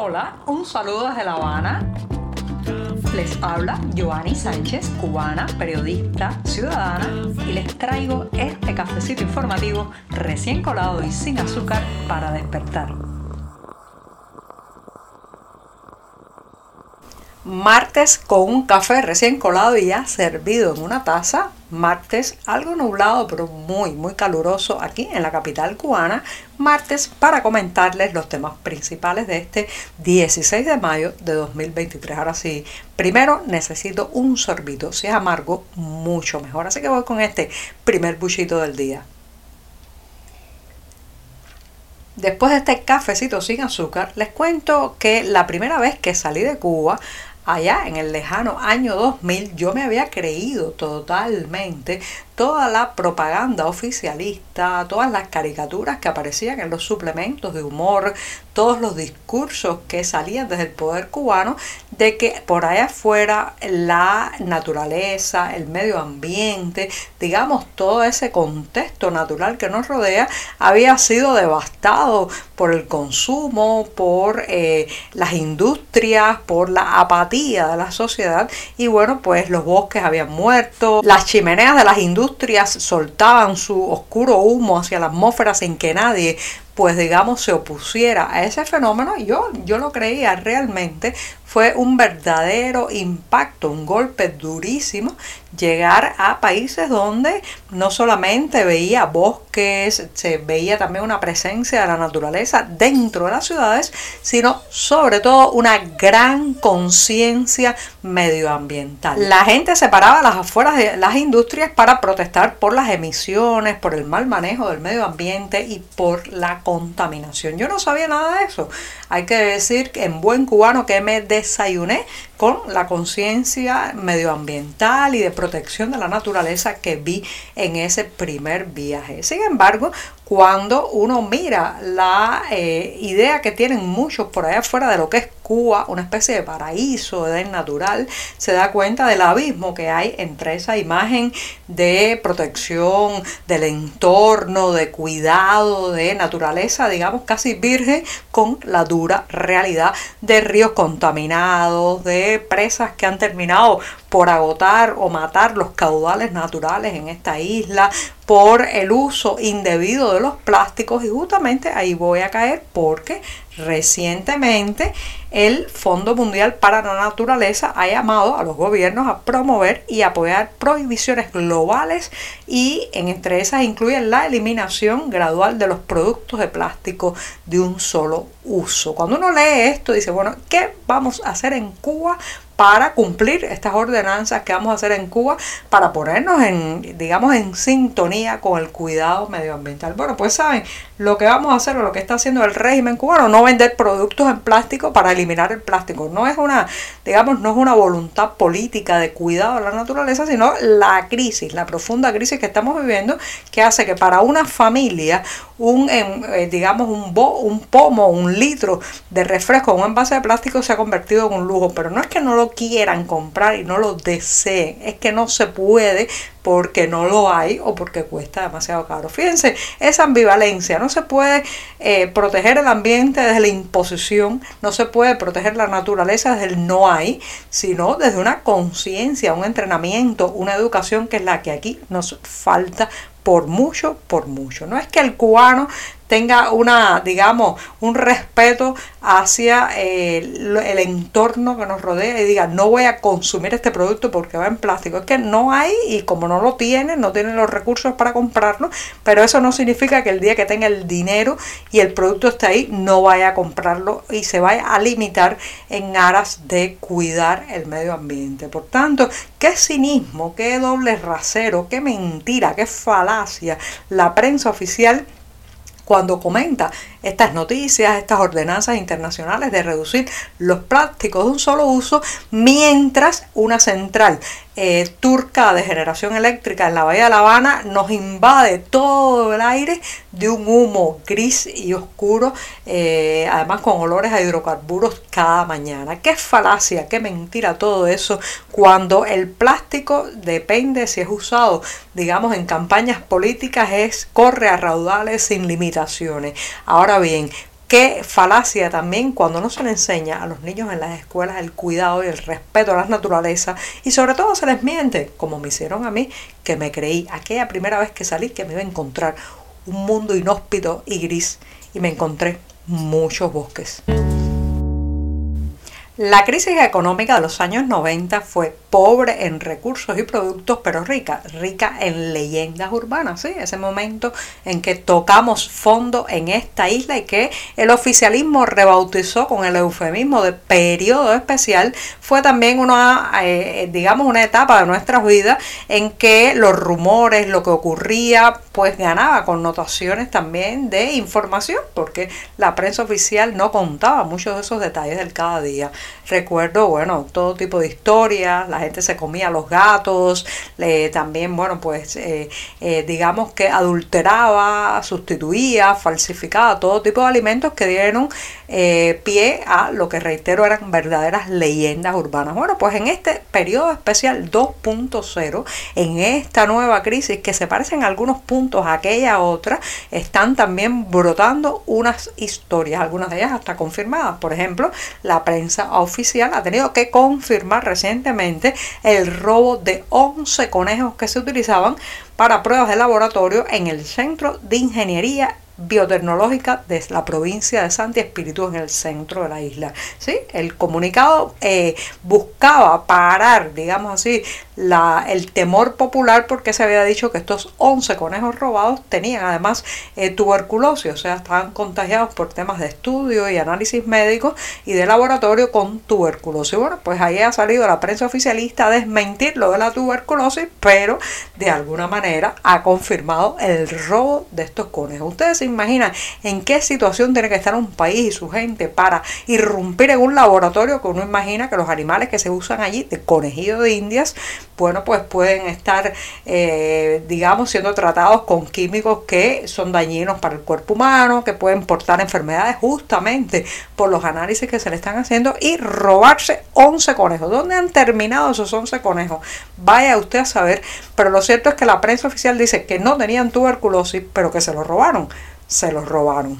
Hola, un saludo desde La Habana. Les habla Joanny Sánchez, cubana, periodista, ciudadana, y les traigo este cafecito informativo recién colado y sin azúcar para despertar. Martes con un café recién colado y ya servido en una taza. Martes algo nublado pero muy muy caluroso aquí en la capital cubana. Martes para comentarles los temas principales de este 16 de mayo de 2023. Ahora sí, primero necesito un sorbito. Si es amargo, mucho mejor. Así que voy con este primer buchito del día. Después de este cafecito sin azúcar, les cuento que la primera vez que salí de Cuba allá en el lejano año 2000 yo me había creído totalmente toda la propaganda oficialista, todas las caricaturas que aparecían en los suplementos de humor, todos los discursos que salían desde el poder cubano de que por allá afuera la naturaleza, el medio ambiente, digamos todo ese contexto natural que nos rodea había sido devastado por el consumo, por eh, las industrias, por la apatía de la sociedad y bueno pues los bosques habían muerto, las chimeneas de las industrias soltaban su oscuro humo hacia la atmósfera sin que nadie pues digamos se opusiera a ese fenómeno, yo, yo lo creía realmente, fue un verdadero impacto, un golpe durísimo llegar a países donde no solamente veía bosques, se veía también una presencia de la naturaleza dentro de las ciudades, sino sobre todo una gran conciencia medioambiental. La gente se paraba las afueras de las industrias para protestar por las emisiones, por el mal manejo del medio ambiente y por la contaminación. Yo no sabía nada de eso. Hay que decir que en buen cubano que me desayuné con la conciencia medioambiental y de protección de la naturaleza que vi en ese primer viaje. Sin embargo, cuando uno mira la eh, idea que tienen muchos por allá afuera de lo que es Cuba, una especie de paraíso de natural, se da cuenta del abismo que hay entre esa imagen de protección del entorno, de cuidado, de naturaleza, digamos casi virgen, con la dura realidad de ríos contaminados, de presas que han terminado por agotar o matar los caudales naturales en esta isla, por el uso indebido de los plásticos y justamente ahí voy a caer porque recientemente el Fondo Mundial para la Naturaleza ha llamado a los gobiernos a promover y apoyar prohibiciones globales y en entre esas incluyen la eliminación gradual de los productos de plástico de un solo uso. Cuando uno lee esto dice, bueno, ¿qué vamos a hacer en Cuba para cumplir estas ordenanzas que vamos a hacer en Cuba para ponernos en, digamos, en sintonía con el cuidado medioambiental. Bueno, pues saben, lo que vamos a hacer o lo que está haciendo el régimen cubano, no vender productos en plástico para eliminar el plástico. No es una, digamos, no es una voluntad política de cuidado de la naturaleza, sino la crisis, la profunda crisis que estamos viviendo, que hace que para una familia un, eh, digamos, un, bo, un pomo, un litro de refresco, un envase de plástico se ha convertido en un lujo, pero no es que no lo quieran comprar y no lo deseen, es que no se puede porque no lo hay o porque cuesta demasiado caro. Fíjense, esa ambivalencia, no se puede eh, proteger el ambiente desde la imposición, no se puede proteger la naturaleza desde el no hay, sino desde una conciencia, un entrenamiento, una educación que es la que aquí nos falta por mucho, por mucho. No es que el cubano tenga una, digamos, un respeto hacia el entorno que nos rodea y diga, no voy a consumir este producto porque va en plástico. Es que no hay y como no lo tienen, no tienen los recursos para comprarlo, pero eso no significa que el día que tenga el dinero y el producto esté ahí, no vaya a comprarlo y se vaya a limitar en aras de cuidar el medio ambiente. Por tanto, qué cinismo, qué doble rasero, qué mentira, qué falacia la prensa oficial cuando comenta estas noticias, estas ordenanzas internacionales de reducir los plásticos de un solo uso, mientras una central eh, turca de generación eléctrica en la Bahía de La Habana nos invade todo el aire de un humo gris y oscuro, eh, además con olores a hidrocarburos cada mañana. Qué falacia, qué mentira todo eso, cuando el plástico depende si es usado, digamos, en campañas políticas, es corre a raudales sin limitaciones. Ahora bien, Qué falacia también cuando no se le enseña a los niños en las escuelas el cuidado y el respeto a la naturaleza y sobre todo se les miente, como me hicieron a mí, que me creí aquella primera vez que salí que me iba a encontrar un mundo inhóspito y gris y me encontré muchos bosques. La crisis económica de los años 90 fue pobre en recursos y productos, pero rica, rica en leyendas urbanas, ¿sí? Ese momento en que tocamos fondo en esta isla y que el oficialismo rebautizó con el eufemismo de periodo especial, fue también una, eh, digamos, una etapa de nuestras vidas en que los rumores, lo que ocurría, pues ganaba connotaciones también de información, porque la prensa oficial no contaba muchos de esos detalles del cada día. Recuerdo, bueno, todo tipo de historias, la gente se comía los gatos, también, bueno, pues eh, eh, digamos que adulteraba, sustituía, falsificaba todo tipo de alimentos que dieron eh, pie a lo que reitero eran verdaderas leyendas urbanas. Bueno, pues en este periodo especial 2.0, en esta nueva crisis que se parecen algunos puntos a aquella otra, están también brotando unas historias, algunas de ellas hasta confirmadas. Por ejemplo, la prensa oficial ha tenido que confirmar recientemente el robo de 11 conejos que se utilizaban para pruebas de laboratorio en el Centro de Ingeniería biotecnológica de la provincia de Santi Espíritu en el centro de la isla. ¿sí? El comunicado eh, buscaba parar, digamos así, la, el temor popular porque se había dicho que estos 11 conejos robados tenían además eh, tuberculosis, o sea, estaban contagiados por temas de estudio y análisis médicos y de laboratorio con tuberculosis. Bueno, pues ahí ha salido la prensa oficialista a desmentir lo de la tuberculosis, pero de alguna manera ha confirmado el robo de estos conejos. Ustedes imagina en qué situación tiene que estar un país y su gente para irrumpir en un laboratorio que uno imagina que los animales que se usan allí, de conejillo de indias, bueno, pues pueden estar, eh, digamos, siendo tratados con químicos que son dañinos para el cuerpo humano, que pueden portar enfermedades justamente por los análisis que se le están haciendo y robarse 11 conejos. ¿Dónde han terminado esos 11 conejos? Vaya usted a saber, pero lo cierto es que la prensa oficial dice que no tenían tuberculosis, pero que se los robaron se los robaron.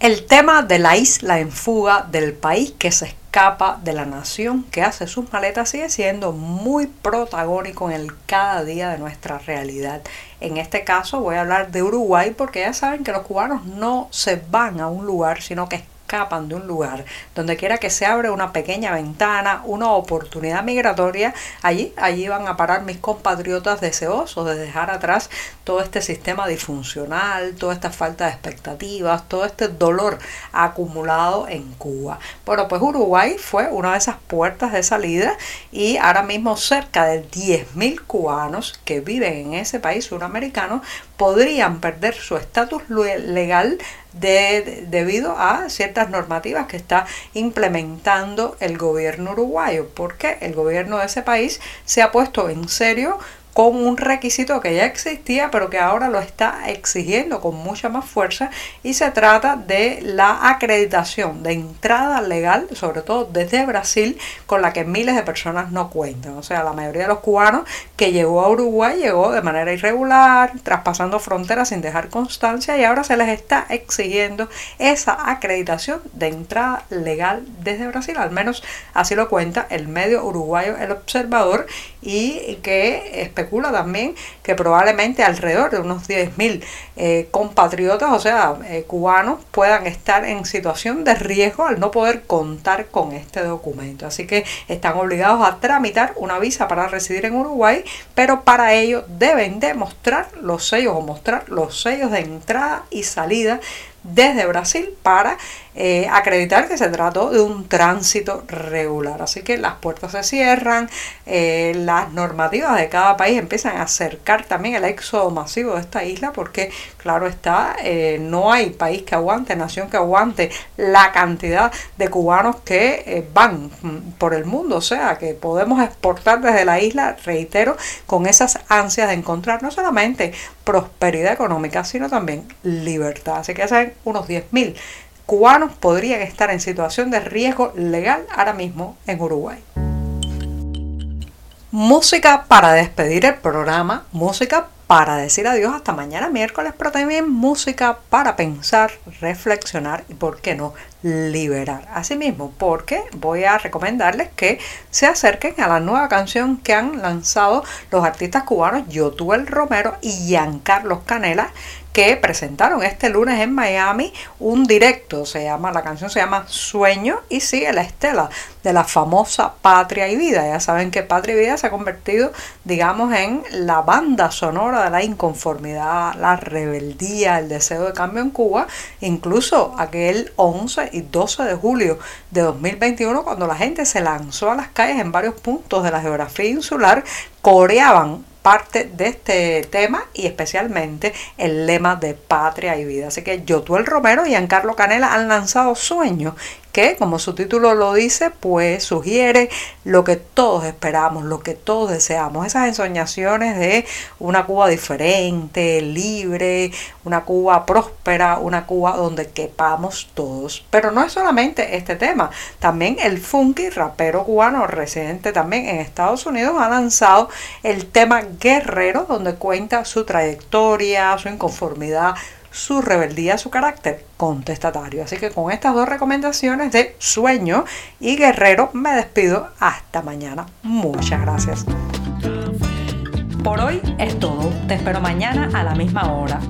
El tema de la isla en fuga del país que se escapa de la nación que hace sus maletas sigue siendo muy protagónico en el cada día de nuestra realidad. En este caso voy a hablar de Uruguay porque ya saben que los cubanos no se van a un lugar, sino que escapan de un lugar, donde quiera que se abre una pequeña ventana, una oportunidad migratoria, allí, allí van a parar mis compatriotas deseosos de dejar atrás todo este sistema disfuncional, toda esta falta de expectativas, todo este dolor acumulado en Cuba. Bueno, pues Uruguay fue una de esas puertas de salida y ahora mismo cerca de 10.000 cubanos que viven en ese país suramericano podrían perder su estatus legal de, debido a ciertas normativas que está implementando el gobierno uruguayo, porque el gobierno de ese país se ha puesto en serio con un requisito que ya existía pero que ahora lo está exigiendo con mucha más fuerza y se trata de la acreditación de entrada legal, sobre todo desde Brasil, con la que miles de personas no cuentan. O sea, la mayoría de los cubanos que llegó a Uruguay llegó de manera irregular, traspasando fronteras sin dejar constancia y ahora se les está exigiendo esa acreditación de entrada legal desde Brasil, al menos así lo cuenta el medio uruguayo El Observador y que especula también que probablemente alrededor de unos 10.000 eh, compatriotas, o sea, eh, cubanos, puedan estar en situación de riesgo al no poder contar con este documento. Así que están obligados a tramitar una visa para residir en Uruguay, pero para ello deben demostrar los sellos o mostrar los sellos de entrada y salida desde Brasil para eh, acreditar que se trató de un tránsito regular. Así que las puertas se cierran, eh, las normativas de cada país empiezan a acercar también el éxodo masivo de esta isla porque claro está, eh, no hay país que aguante, nación que aguante la cantidad de cubanos que van por el mundo. O sea, que podemos exportar desde la isla, reitero, con esas ansias de encontrar no solamente prosperidad económica, sino también libertad. Así que ya saben, unos 10.000 cubanos podrían estar en situación de riesgo legal ahora mismo en Uruguay. Música para despedir el programa, música para decir adiós hasta mañana miércoles, pero también música para pensar, reflexionar y, por qué no, liberar. Asimismo, porque voy a recomendarles que se acerquen a la nueva canción que han lanzado los artistas cubanos Yotuel Romero y Giancarlos Canela que presentaron este lunes en Miami un directo, se llama, la canción se llama Sueño y sigue la estela de la famosa Patria y Vida. Ya saben que Patria y Vida se ha convertido, digamos, en la banda sonora de la inconformidad, la rebeldía, el deseo de cambio en Cuba, incluso aquel 11 y 12 de julio de 2021, cuando la gente se lanzó a las calles en varios puntos de la geografía insular, coreaban parte de este tema y especialmente el lema de patria y vida. Así que Yotuel Romero y Giancarlo Canela han lanzado Sueños que, como su título lo dice, pues sugiere lo que todos esperamos, lo que todos deseamos, esas ensoñaciones de una Cuba diferente, libre, una Cuba próspera, una Cuba donde quepamos todos. Pero no es solamente este tema, también el funky rapero cubano residente también en Estados Unidos ha lanzado el tema Guerrero, donde cuenta su trayectoria, su inconformidad, su rebeldía, su carácter contestatario. Así que con estas dos recomendaciones de sueño y guerrero me despido hasta mañana. Muchas gracias. Por hoy es todo. Te espero mañana a la misma hora.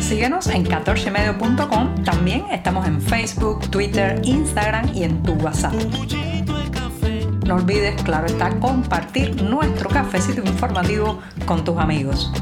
Síguenos en 14medio.com. También estamos en Facebook, Twitter, Instagram y en tu WhatsApp. No olvides, claro está, compartir nuestro cafecito informativo con tus amigos.